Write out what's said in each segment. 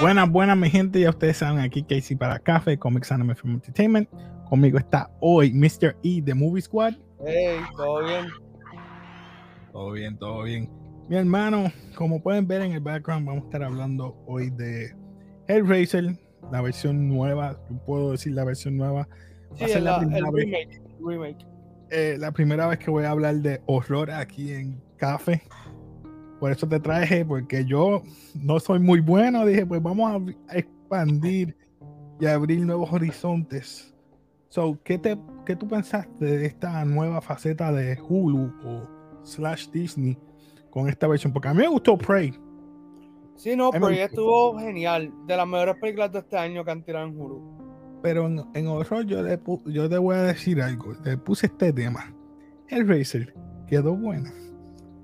Buenas, buenas, mi gente. Ya ustedes saben aquí Casey para Café, Comics Anime Film Entertainment. Conmigo está hoy Mr. E de Movie Squad. Hey, todo bien. Todo bien, todo bien. Mi hermano, como pueden ver en el background, vamos a estar hablando hoy de Hellraiser, la versión nueva. Yo puedo decir la versión nueva. Sí, el, la, el remake. remake. Eh, la primera vez que voy a hablar de horror aquí en Café. Por eso te traje, porque yo no soy muy bueno. Dije, pues vamos a expandir y abrir nuevos horizontes. So, ¿qué, te, ¿qué tú pensaste de esta nueva faceta de Hulu o slash Disney con esta versión? Porque a mí me gustó Prey. Sí, no, Prey estuvo genial. De las mejores películas de este año que han tirado en Hulu. Pero en, en horror yo, le, yo te voy a decir algo. Le puse este tema. El Racer quedó bueno.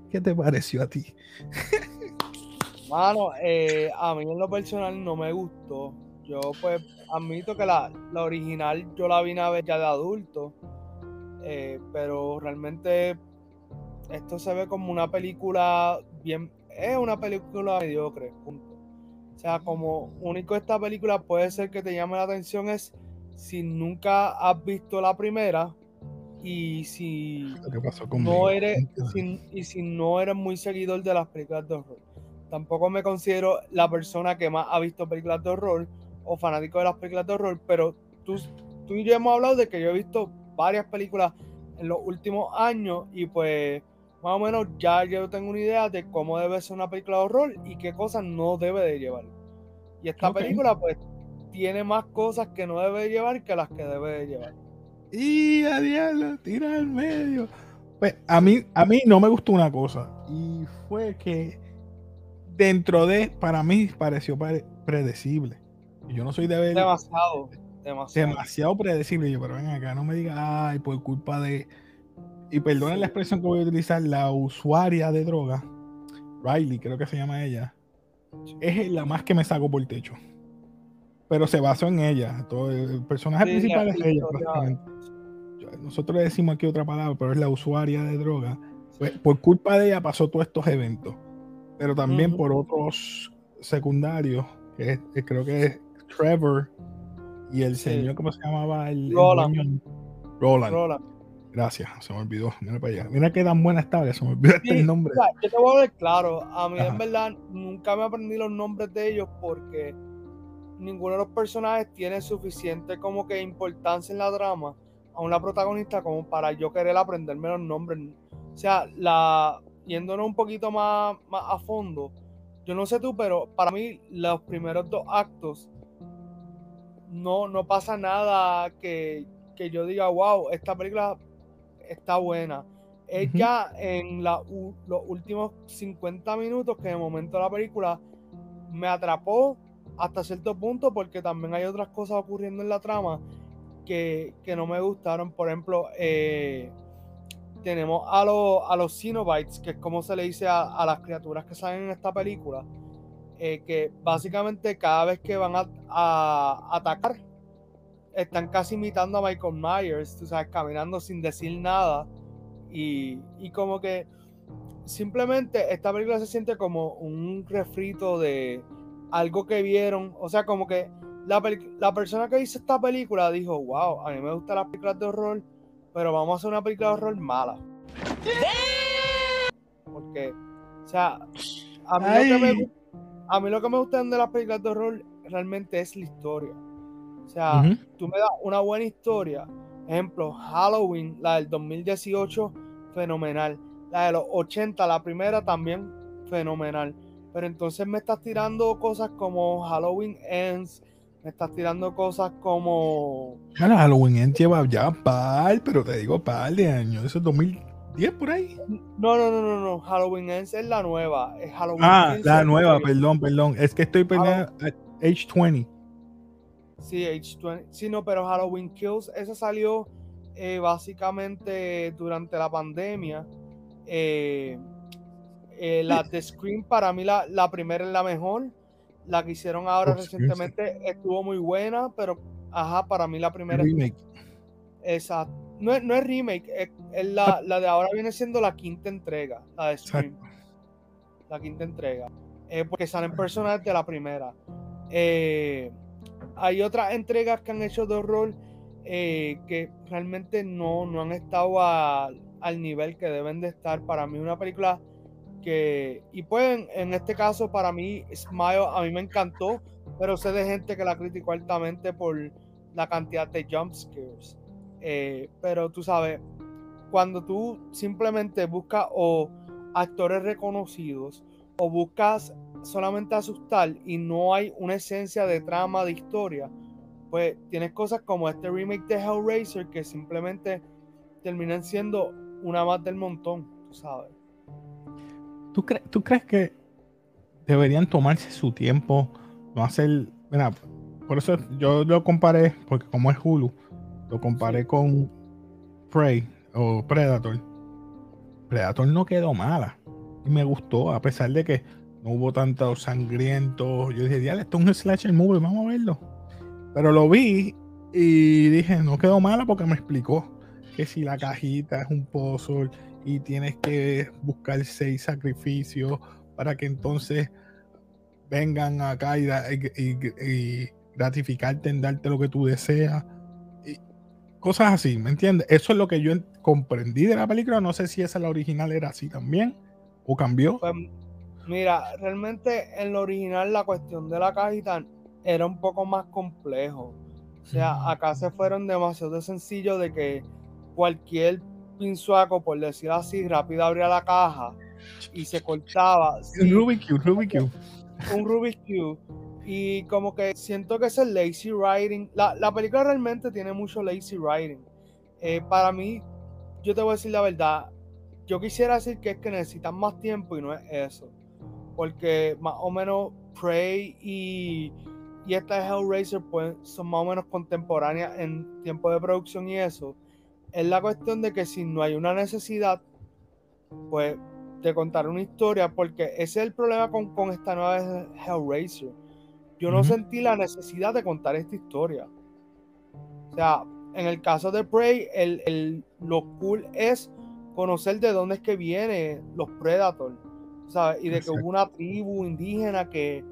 ¿Qué te pareció a ti? Mano, eh, a mí en lo personal no me gustó. Yo pues admito que la, original yo la vine a ver ya de adulto. Eh, pero realmente esto se ve como una película bien. Es una película mediocre, punto. O sea, como único esta película puede ser que te llame la atención es si nunca has visto la primera, y si no eres y si no eres muy seguidor de las películas de horror. Tampoco me considero la persona que más ha visto películas de horror o fanático de las películas de horror, pero tú, tú y yo hemos hablado de que yo he visto varias películas en los últimos años y pues más o menos ya yo tengo una idea de cómo debe ser una película de horror y qué cosas no debe de llevar. Y esta película pues tiene más cosas que no debe de llevar que las que debe de llevar y a diablo, tira al medio. Pues a mí, a mí no me gustó una cosa. Y fue que dentro de, para mí, pareció predecible. Yo no soy de ver. Demasiado, demasiado. Demasiado predecible. Yo, pero ven acá, no me diga, ay, por culpa de. Y perdonen la expresión que voy a utilizar, la usuaria de droga, Riley, creo que se llama ella, es la más que me saco por el techo pero se basó en ella. Todo el personaje principal es ella, prácticamente. Nosotros le decimos aquí otra palabra, pero es la usuaria de droga. Pues, por culpa de ella pasó todos estos eventos. Pero también por otros secundarios, que, creo que es Trevor y el señor, ¿cómo se llamaba? El, Roland. Roland. Gracias, se me olvidó. Mira para allá. Mira qué tan buena estaba, se me olvidó el nombre. yo te voy a ver claro. A mí, en verdad, nunca me aprendí los nombres de ellos porque ninguno de los personajes tiene suficiente como que importancia en la drama a una protagonista como para yo querer aprenderme los nombres. O sea, la yéndonos un poquito más, más a fondo, yo no sé tú, pero para mí los primeros dos actos no, no pasa nada que, yo diga, wow, esta película está buena. Es ya en la, los últimos 50 minutos que de momento la película me atrapó hasta cierto punto porque también hay otras cosas ocurriendo en la trama que, no me gustaron. Por ejemplo, eh, tenemos a, a los Cenobites, que es como se le dice a, las criaturas que salen en esta película, eh, que básicamente cada vez que van a, atacar, están casi imitando a Michael Myers, tú sabes, caminando sin decir nada. Y, y como que simplemente esta película se siente como un refrito de, algo que vieron, o sea, como que la, la, persona que hizo esta película dijo, wow, a mí me gustan las películas de horror, pero vamos a hacer una película de horror mala. Porque, o sea, a mí, lo que, me, a mí lo que me gusta de las películas de horror realmente es la historia. O sea, tú me das una buena historia. Ejemplo, Halloween, la del 2018, fenomenal. La de los 80, la primera también, fenomenal pero entonces me estás tirando cosas como Halloween Ends, me estás tirando cosas como. Claro, Halloween Ends lleva ya par, pero te digo par de años, eso es 2010 por ahí. No, no, no, no, no. Halloween Ends es la nueva. Es Halloween ah, la nueva, perdón, perdón. Es que estoy perdiendo H20. Sí, H20. Sí, no, pero Halloween Kills, esa salió eh, básicamente durante la pandemia. Eh, Eh, la de Scream, para mí, la, la, primera es la mejor. La que hicieron ahora recientemente estuvo muy buena, pero, ajá, para mí la primera. Remake. Exacto. No es, no es remake, es, la, la, de ahora viene siendo la quinta entrega, la de Scream. La quinta entrega. Porque salen personajes de la primera. Eh, hay otras entregas que han hecho de horror eh, que realmente no, no han estado al nivel que deben de estar. Para mí, una película que, y pues en este caso, para mí, Smile a mí me encantó, pero sé de gente que la criticó altamente por la cantidad de jump scares. Eh, pero tú sabes, cuando tú simplemente buscas o actores reconocidos o buscas solamente asustar y no hay una esencia de trama, de historia, pues tienes cosas como este remake de Hellraiser que simplemente terminan siendo una más del montón, tú sabes. ¿Tú, ¿Tú crees que deberían tomarse su tiempo, no hacer, mira, por eso yo lo comparé, porque como es Hulu, lo comparé con Prey o Predator. Predator no quedó mala. Y me gustó, a pesar de que no hubo tanto sangriento. Yo dije, diale, esto es un slasher movie, vamos a verlo. Pero lo vi y dije, no quedó mala porque me explicó que si la cajita es un puzzle y tienes que buscar seis sacrificios para que entonces vengan acá y, y gratificarte en darte lo que tú deseas. Y cosas así, ¿me entiendes? Eso es lo que yo comprendí de la película. No sé si esa la original era así también o cambió. Mira, realmente en la original la cuestión de la cajita era un poco más complejo. O sea, acá se fueron demasiado de sencillo de que cualquier pinzuaco, por decir así, rápido abría la caja y se cortaba. Un Rubik Cube, Rubik Cube. Un Rubik Cube. Y como que siento que es el lazy writing. La, la película realmente tiene mucho lazy writing. Eh, para mí, yo te voy a decir la verdad. Yo quisiera decir que es que necesitan más tiempo y no es eso. Porque más o menos Prey y y esta Hellraiser pues, son más o menos contemporáneas en tiempo de producción y eso. Es la cuestión de que si no hay una necesidad, pues, de contar una historia, porque ese es el problema con, con esta nueva Hellraiser. Yo no sentí la necesidad de contar esta historia. O sea, en el caso de Prey, el, el, lo cool es conocer de dónde es que vienen los Predators, ¿sabes? Y de que hubo una tribu indígena que,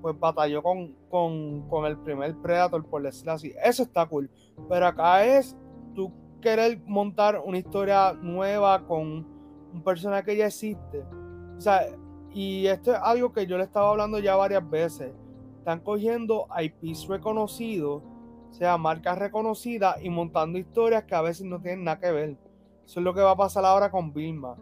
pues batalló con, con, el primer Predator, por decirlo así. Eso está cool. Pero acá es tú querer montar una historia nueva con un personaje que ya existe. O sea, y esto es algo que yo le estaba hablando ya varias veces. Están cogiendo IPs reconocidos, o sea, marcas reconocidas y montando historias que a veces no tienen nada que ver. Eso es lo que va a pasar ahora con Vilma.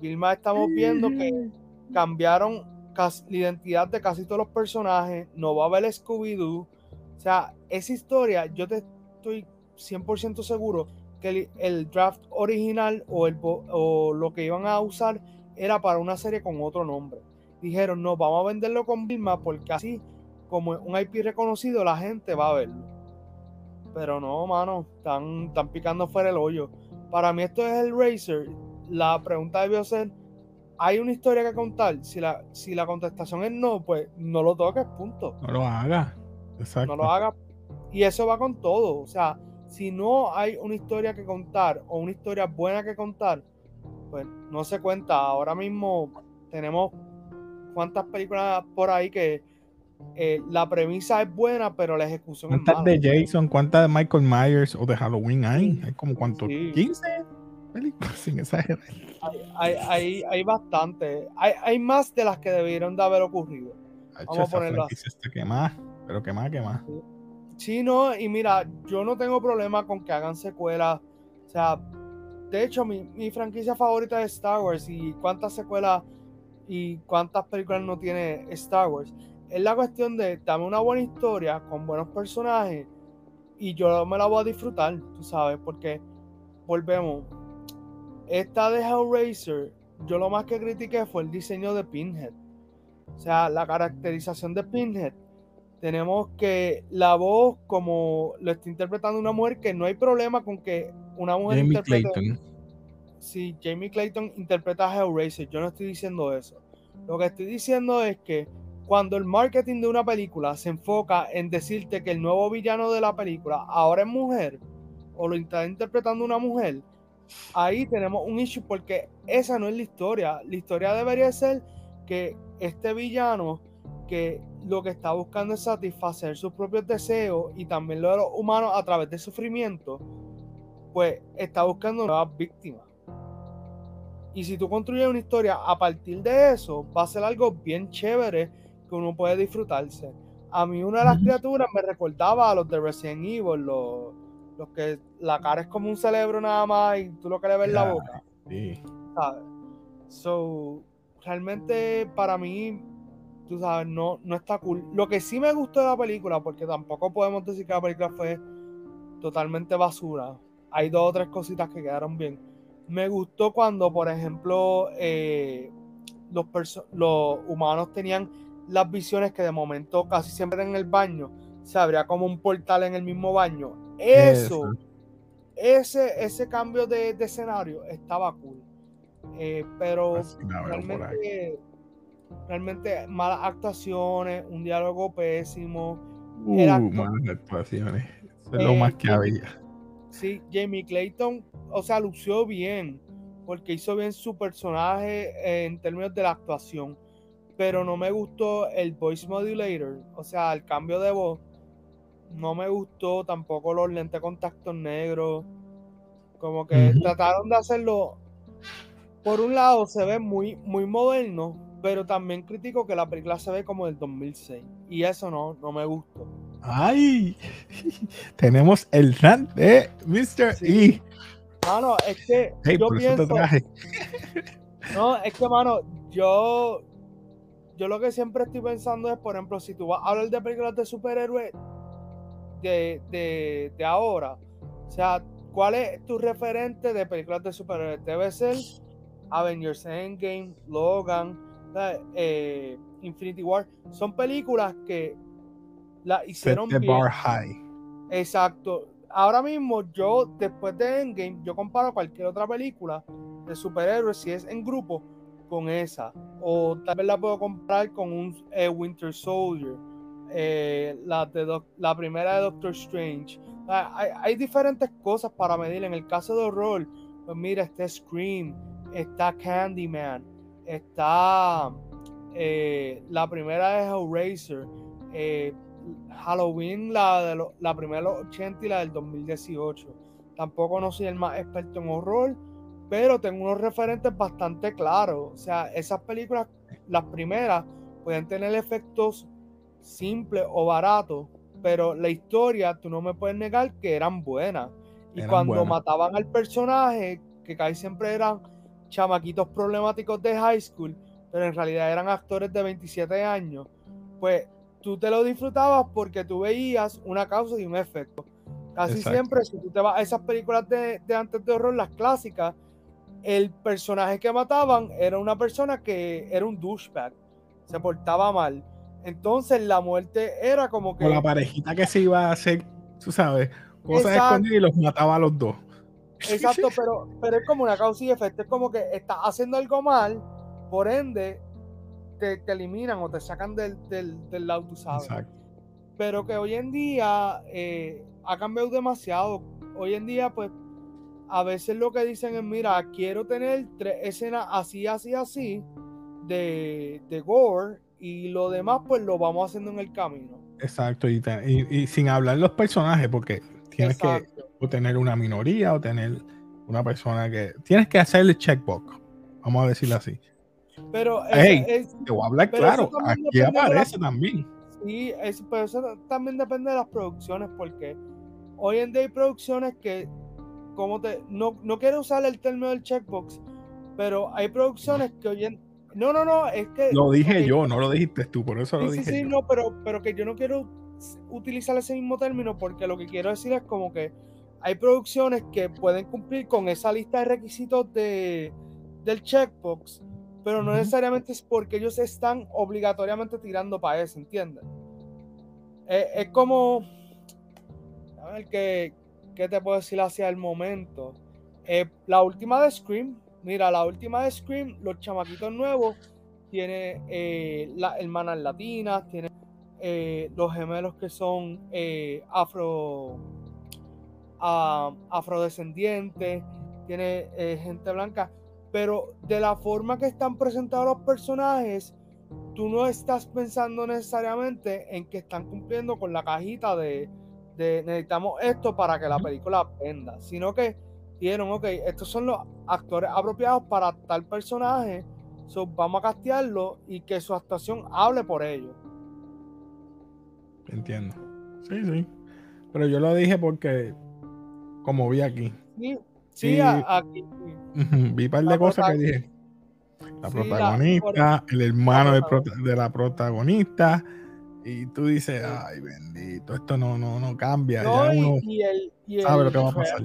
Vilma estamos viendo que cambiaron la identidad de casi todos los personajes, no va a haber Scooby-Doo. O sea, esa historia, yo te estoy 100% seguro que el, draft original o, el, o lo que iban a usar era para una serie con otro nombre. Dijeron, no, vamos a venderlo con Vilma porque así, como un IP reconocido, la gente va a verlo. Pero no, mano, están, están picando fuera el hoyo. Para mí esto es el Racer. La pregunta debió ser, hay una historia que contar. Si la, si la contestación es no, pues no lo toques, punto. No lo hagas. Exacto. No lo hagas. Y eso va con todo. O sea, si no hay una historia que contar o una historia buena que contar, pues no se cuenta. Ahora mismo tenemos cuántas películas por ahí que eh, la premisa es buena, pero la ejecución es mala. ¿Cuántas de Jason? ¿Cuántas de Michael Myers o de Halloween hay? Hay como cuántos, 15 películas sin exagerar. Hay, hay, hay, bastante. Hay, hay, más de las que debieron de haber ocurrido. Vamos a ponerlo así. que más, pero que más, que más. Sí, no, y mira, yo no tengo problema con que hagan secuelas. O sea, de hecho, mi, mi franquicia favorita es Star Wars. Y cuántas secuelas y cuántas películas no tiene Star Wars. Es la cuestión de dame una buena historia con buenos personajes y yo me la voy a disfrutar, tú sabes, porque volvemos esta de Hellraiser, yo lo más que critiqué fue el diseño de Pinhead. O sea, la caracterización de Pinhead. Tenemos que la voz, como lo está interpretando una mujer, que no hay problema con que una mujer interprete. si Jamie Clayton interpreta a Hellraiser, yo no estoy diciendo eso. Lo que estoy diciendo es que cuando el marketing de una película se enfoca en decirte que el nuevo villano de la película ahora es mujer o lo está interpretando una mujer, ahí tenemos un issue porque esa no es la historia. La historia debería ser que este villano que lo que está buscando es satisfacer sus propios deseos y también lo de los humanos a través de sufrimiento, pues está buscando nuevas víctimas. Y si tú construyes una historia a partir de eso, va a ser algo bien chévere que uno puede disfrutarse. A mí una de las criaturas me recordaba a los de Resident Evil, los, los que la cara es como un cerebro nada más y tú lo que le ves la boca. Sí. ¿Sabes? So, realmente para mí, tú sabes, no, no está cool. Lo que sí me gustó de la película, porque tampoco podemos decir que la película fue totalmente basura. Hay dos o tres cositas que quedaron bien me gustó cuando, por ejemplo, eh, los, los humanos tenían las visiones que de momento casi siempre en el baño se abría como un portal en el mismo baño. Eso, ese, ese cambio de, escenario estaba cool. Eh, pero realmente, realmente malas actuaciones, un diálogo pésimo. Uh, malas actuaciones. Eso es lo más que había. Sí, Jamie Clayton o sea, lució bien, porque hizo bien su personaje en términos de la actuación, pero no me gustó el voice modulator, o sea, el cambio de voz, no me gustó tampoco los lentes de contacto negros, como que trataron de hacerlo, por un lado se ve muy, muy moderno, pero también critico que la película se ve como del 2006, y eso no, no me gustó. ¡Ay! Tenemos el rant de Mr. E. Mano, es que yo pienso. No, es que, mano, yo. Yo lo que siempre estoy pensando es, por ejemplo, si tú vas a hablar de películas de superhéroes de, de, de ahora, o sea, ¿cuál es tu referente de películas de superhéroes? Debe ser Avengers Endgame, Logan, eh, Infinity War. Son películas que la hicieron bien. Bar high. Exacto ahora mismo yo, después de Endgame, yo comparo cualquier otra película de superhéroes, si es en grupo, con esa. O tal vez la puedo comparar con un eh, Winter Soldier, eh, la, primera de Doctor Strange. Hay, diferentes cosas para medir. En el caso de horror, pues mira, está Scream, está Candyman, está eh, la primera de Hellraiser. Halloween, la, de la primera de los 80 y la del 2018. Tampoco no soy el más experto en horror, pero tengo unos referentes bastante claros. O sea, esas películas, las primeras, pueden tener efectos simples o baratos, pero la historia, tú no me puedes negar que eran buenas. Y cuando mataban al personaje, que casi siempre eran chamaquitos problemáticos de high school, pero en realidad eran actores de 27 años, pues tú te lo disfrutabas porque tú veías una causa y un efecto. Casi siempre, si tú te vas a esas películas de, antes de horror, las clásicas, el personaje que mataban era una persona que era un douchebag, se portaba mal. Entonces la muerte era como que. O la parejita que se iba a hacer, tú sabes, cosas escondidas y los mataba a los dos. Exacto, pero, pero es como una causa y efecto. Es como que estás haciendo algo mal, por ende, te, eliminan o te sacan del, del, del lado, tú sabes. Pero que hoy en día eh, ha cambiado demasiado. Hoy en día, pues, a veces lo que dicen es, mira, quiero tener tres escenas así, así, así, de, de gore, y lo demás, pues, lo vamos haciendo en el camino. Exacto, y, y, sin hablar los personajes, porque tienes que o tener una minoría o tener una persona que... Tienes que hacer el checkbox, vamos a decirlo así. Pero te voy a hablar claro, aquí aparece también. Sí, pero eso también depende de las producciones, porque hoy en día hay producciones que, como te, no, no quiero usar el término del checkbox, pero hay producciones que hoy en no, no, no, es que. Lo dije yo, no lo dijiste tú, por eso lo dije. Sí, sí, no, pero, pero que yo no quiero utilizar ese mismo término porque lo que quiero decir es como que hay producciones que pueden cumplir con esa lista de requisitos de, del checkbox, pero no necesariamente es porque ellos están obligatoriamente tirando para eso, ¿entiendes? es como, a ver qué, te puedo decir hacia el momento. Eh, la última de Scream, mira, la última de Scream, los chamaquitos nuevos, tiene eh, las hermanas latinas, tiene eh, los gemelos que son afro uh, afrodescendientes, tiene gente blanca, pero de la forma que están presentados los personajes, tú no estás pensando necesariamente en que están cumpliendo con la cajita de, necesitamos esto para que la película venda, sino que dijeron, ok, estos son los actores apropiados para tal personaje, vamos a castearlo y que su actuación hable por ellos. Entiendo. Sí, sí. Pero yo lo dije porque, como vi aquí. Sí, sí, aquí. vi un par de cosas que dije. La protagonista, el hermano de, la protagonista, y tú dices, ay bendito, esto no, no, no cambia. ya uno sabe lo que va a pasar.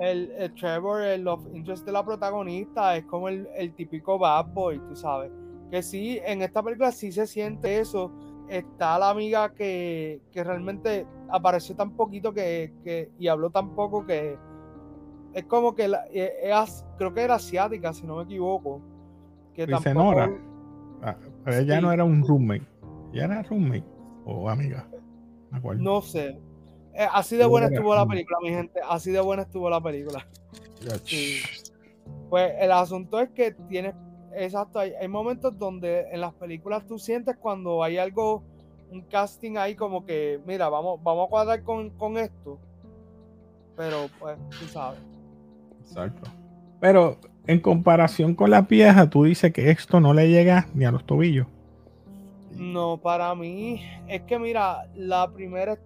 El, Trevor, el love interest de la protagonista, es como el, típico bad boy, tú sabes. Que sí, en esta película sí se siente eso. Está la amiga que, realmente apareció tan poquito que, y habló tan poco que es como que e, creo que era asiática, si no me equivoco. Que Dice Nora. Ah, pero ella no era un roommate. ¿Ya era roommate o amiga? No sé. Eh, así de buena estuvo la película, mi gente. Así de buena estuvo la película. Pues el asunto es que tienes. Exacto, hay, momentos donde en las películas tú sientes cuando hay algo, un casting ahí como que, mira, vamos, vamos a cuadrar con, con esto. Pero pues, tú sabes. Exacto. Pero en comparación con la vieja, tú dices que esto no le llega ni a los tobillos. No, para mí es que mira, la primera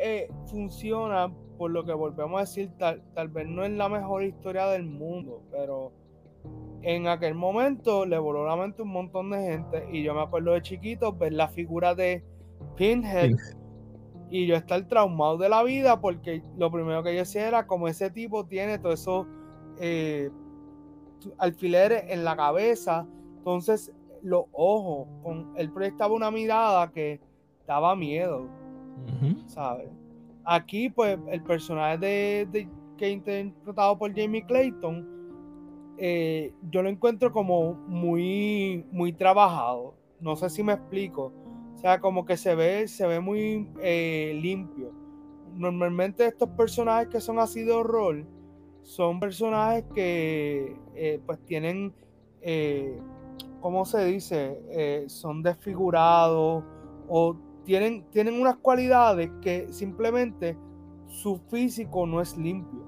eh, funciona por lo que volvemos a decir, tal, tal vez no es la mejor historia del mundo, pero en aquel momento le voló la mente un montón de gente y yo me acuerdo de chiquito ver la figura de Pinhead, y yo estar traumado de la vida porque lo primero que yo decía era como ese tipo tiene todo eso eh, alfileres en la cabeza, entonces los ojos, con, él proyectaba una mirada que daba miedo, ¿sabes? Aquí, pues, el personaje de, de que interpretado por Jamie Clayton, eh, yo lo encuentro como muy, muy trabajado. No sé si me explico. O sea, como que se ve, se ve muy eh, limpio. Normalmente estos personajes que son así de horror son personajes que eh, pues tienen ¿cómo se dice? Son desfigurados o tienen, tienen unas cualidades que simplemente su físico no es limpio.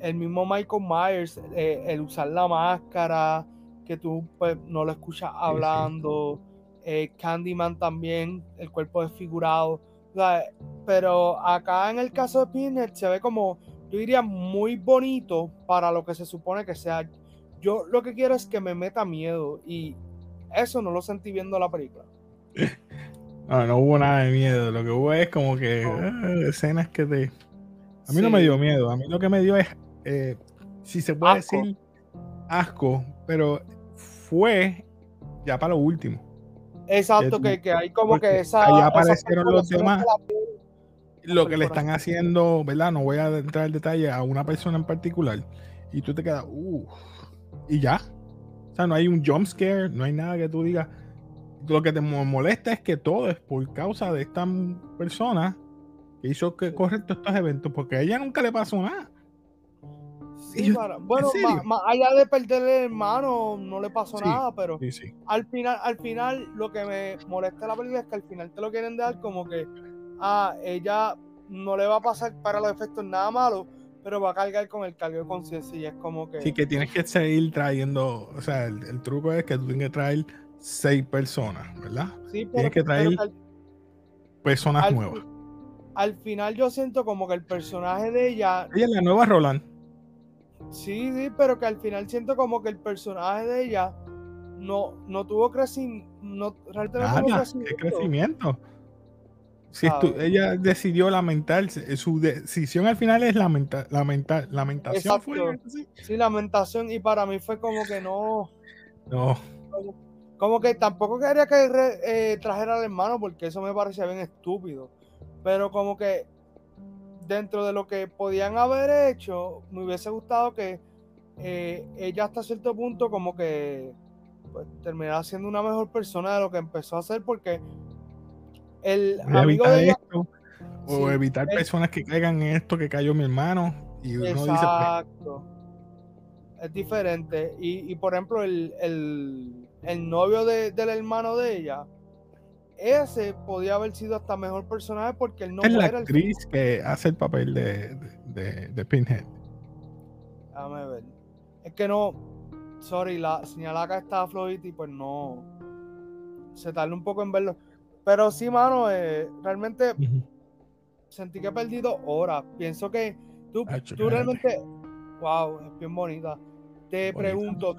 El mismo Michael Myers, eh, el usar la máscara, que tú pues, no lo escuchas hablando, eh, Candyman también, el cuerpo desfigurado. pero acá en el caso de Pinhead se ve como, yo diría, muy bonito para lo que se supone que sea yo lo que quiero es que me meta miedo y eso no lo sentí viendo la película. No, no hubo nada de miedo. Lo que hubo es como que ah, escenas que te. A mí no me dio miedo. A mí lo que me dio es, eh, si se puede decir, asco, pero fue ya para lo último. Exacto, que, que, hay como que esa. Ahí aparecieron los demás. Lo que le están haciendo, ¿verdad? No voy a entrar en detalle a una persona en particular. Y tú te quedas, uff y ya. O sea, no hay un jump scare, no hay nada que tú digas. Lo que te molesta es que todo es por causa de esta persona que hizo que correcto estos eventos, porque a ella nunca le pasó nada. Sí, bueno, más, allá de perder el hermano, no le pasó nada, pero al final, al final, lo que me molesta de la película es que al final te lo quieren dar como que a ah, ella no le va a pasar para los efectos nada malo, pero va a cargar con el cargo de conciencia y es como que... Sí, que tienes que seguir trayendo, o sea, el, truco es que tú tienes que traer seis personas, ¿verdad? Sí, pero, tienes que traer personas nuevas. Al final yo siento como que el personaje de ella... Ella es la nueva Roland. Sí, sí, pero que al final siento como que el personaje de ella no, no tuvo crecimiento. No, realmente no tuvo crecimiento. ¿Qué crecimiento? Si ella decidió lamentarse, eh, su decisión al final es lamentar, lamentar, lamentación. sí, lamentación, y para mí fue como que no. No. Como, que tampoco quería que eh, trajera al hermano, porque eso me parecía bien estúpido. Pero como que dentro de lo que podían haber hecho, me hubiese gustado que eh, ella hasta cierto punto como que pues, terminara siendo una mejor persona de lo que empezó a hacer porque el amigo de esto, o evitar personas que caigan en esto que cayó mi hermano. Y uno pues, exacto. Es diferente. Y, por ejemplo el, el, novio del hermano de ella ese podía haber sido hasta mejor personaje porque él no es la actriz que hace el papel de, de, de Pinhead déjame ver es que no, sorry, la señal acá está flojita y pues no, se tarda un poco en verlo. Pero sí, mano, eh, realmente sentí que he perdido horas. Pienso que tú, tú realmente, wow, es bien bonita. Te pregunto,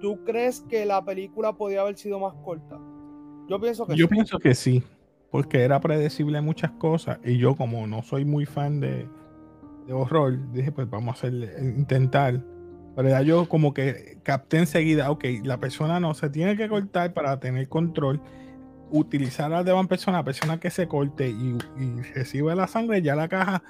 ¿tú crees que la película podía haber sido más corta? Yo pienso que Yo pienso que sí, porque era predecible muchas cosas y yo como no soy muy fan de, de horror, dije pues vamos a hacer, intentar pero ya yo como que capté enseguida, ok, la persona no se tiene que cortar para tener control. Utilizar a la demás persona, persona que se corte y, recibe la sangre, ya la caja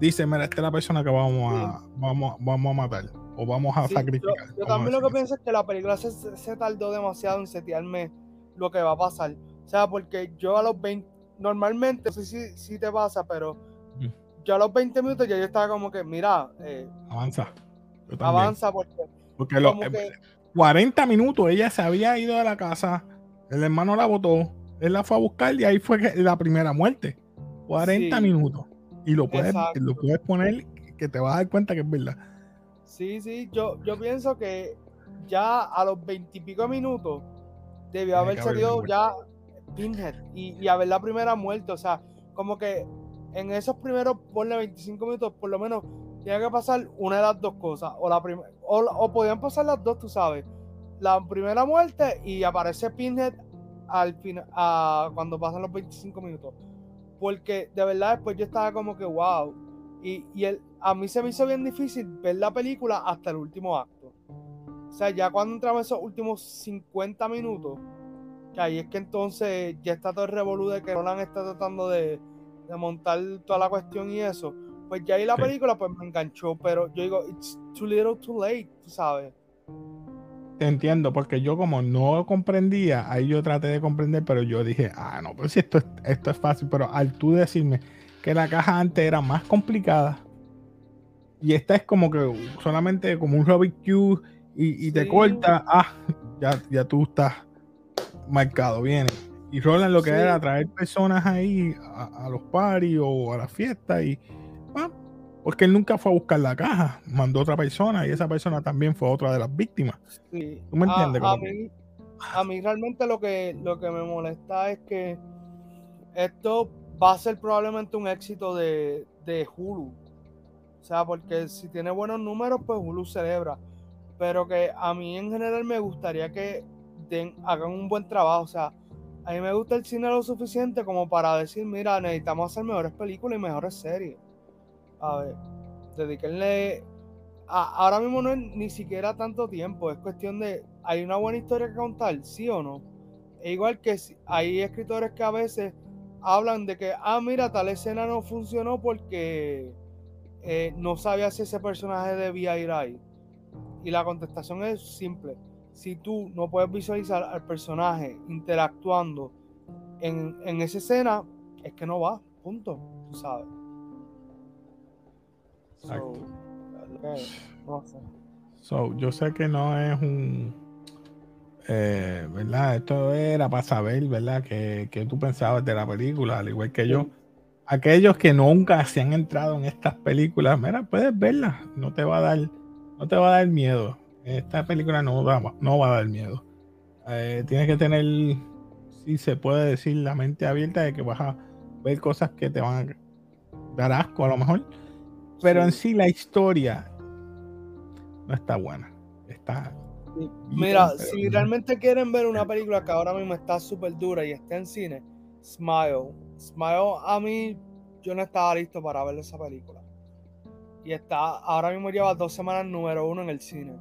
dice, mira, esta es la persona que vamos a, vamos, vamos a matar o vamos a sacrificar. Yo, también lo que pienso es que la película se, tardó demasiado en setearme lo que va a pasar. O sea, porque yo a los 20, normalmente, no sé si, si te pasa, pero yo a los 20 minutos ya yo estaba como que, mira, eh, avanza avanza porque, porque 40 minutos ella se había ido de la casa, el hermano la botó, él la fue a buscar y ahí fue la primera muerte. 40 minutos. Y lo puedes, lo puedes poner que te vas a dar cuenta que es verdad. Sí, sí, yo, yo pienso que ya a los 20 y pico minutos debió haber salido ya Pinhead y, y haber la primera muerte. O sea, como que en esos primeros, ponle 25 minutos, por lo menos tiene que pasar una de las dos cosas. O, la o, o podían pasar las dos, tú sabes. La primera muerte y aparece Pinhead al final, cuando pasan los 25 minutos. Porque de verdad después yo estaba como que wow. Y, y el, a mí se me hizo bien difícil ver la película hasta el último acto. O sea, ya cuando entramos esos últimos 50 minutos, que ahí es que entonces ya está todo el revolú de que Roland está tratando de, de montar toda la cuestión y eso pues ya ahí la película pues me enganchó, pero yo digo, it's too little too late, tú sabes. Te entiendo, porque yo como no comprendía, ahí yo traté de comprender, pero yo dije, ah, no, pues si esto es, esto es fácil, pero al tú decirme que la caja antes era más complicada y esta es como que solamente como un Rubik Cube y, te corta, ah, ya, ya tú estás marcado, viene. Y Roland lo que era traer personas ahí a, a los parties o a la fiesta y, Ah, porque él nunca fue a buscar la caja, mandó otra persona y esa persona también fue otra de las víctimas. Sí. ¿Tú me entiendes? A, mí, a, mí, realmente lo que, lo que me molesta es que esto va a ser probablemente un éxito de, de Hulu. O sea, porque si tiene buenos números, pues Hulu celebra. Pero que a mí en general me gustaría que den, hagan un buen trabajo. O sea, a mí me gusta el cine lo suficiente como para decir, mira, necesitamos hacer mejores películas y mejores series a ver, dediquenle. ahora mismo no es ni siquiera tanto tiempo, es cuestión de. ¿Hay una buena historia que contar? ¿Sí o no? Es igual que hay escritores que a veces hablan de que, ah, mira, tal escena no funcionó porque eh, no sabía si ese personaje debía ir ahí. Y la contestación es simple. Si tú no puedes visualizar al personaje interactuando en, en esa escena, es que no va, punto, tú sabes. So, yo sé que no es un. Eh, ¿Verdad? Esto era para saber, ¿verdad? Que, que, tú pensabas de la película, al igual que yo. Aquellos que nunca se han entrado en estas películas, mira, puedes verla. No te va a dar, no te va a dar miedo. Esta película no, no va a dar miedo. Eh, tienes que tener, si se puede decir, la mente abierta de que vas a ver cosas que te van a dar asco a lo mejor pero en sí la historia no está buena. Está. Mira, si realmente quieren ver una película que ahora mismo está súper dura y está en cine, Smile. Smile, a mí, yo no estaba listo para ver esa película. Y está, ahora mismo lleva dos semanas número uno en el cine.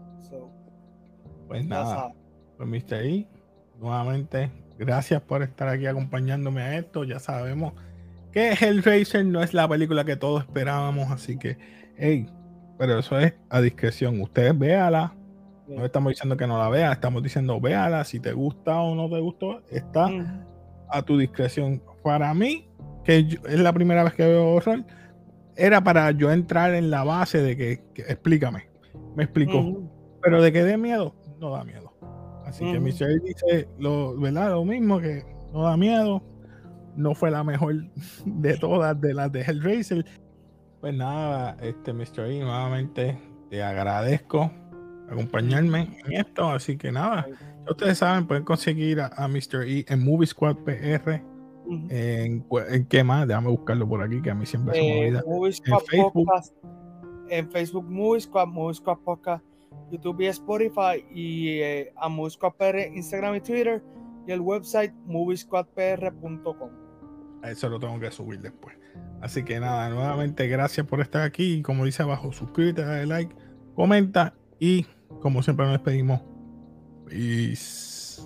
pues nada, pues Mr. E, nuevamente, gracias por estar aquí acompañándome a esto. Ya sabemos que Hellraiser no es la película que todos esperábamos, así que, hey, pero eso es a discreción. Ustedes véala. No estamos diciendo que no la vea, estamos diciendo véala. Si te gusta o no te gustó, está a tu discreción. Para mí, que es la primera vez que veo horror, era para yo entrar en la base de que, explícame, me explicó. Pero de que dé miedo, no da miedo. Así que Michelle dice lo, ¿verdad? lo mismo, que no da miedo. No fue la mejor de todas de las de Hellraiser. Pues nada, este Mr. E, nuevamente te agradezco acompañarme en esto. Así que nada, ustedes saben, pueden conseguir a, Mr. E en Movie Squad PR. en, en, qué más? Déjame buscarlo por aquí, que a mí siempre se me eh, olvida. en Facebook. en Facebook, Movie Squad, Movie Squad Podcast, YouTube y Spotify. Y eh, a Movie Squad PR, Instagram y Twitter. Y el website moviesquadpr.com. Eso lo tengo que subir después. Así que nada, nuevamente gracias por estar aquí. Y como dice abajo, suscríbete, dale like, comenta y como siempre nos despedimos. Peace.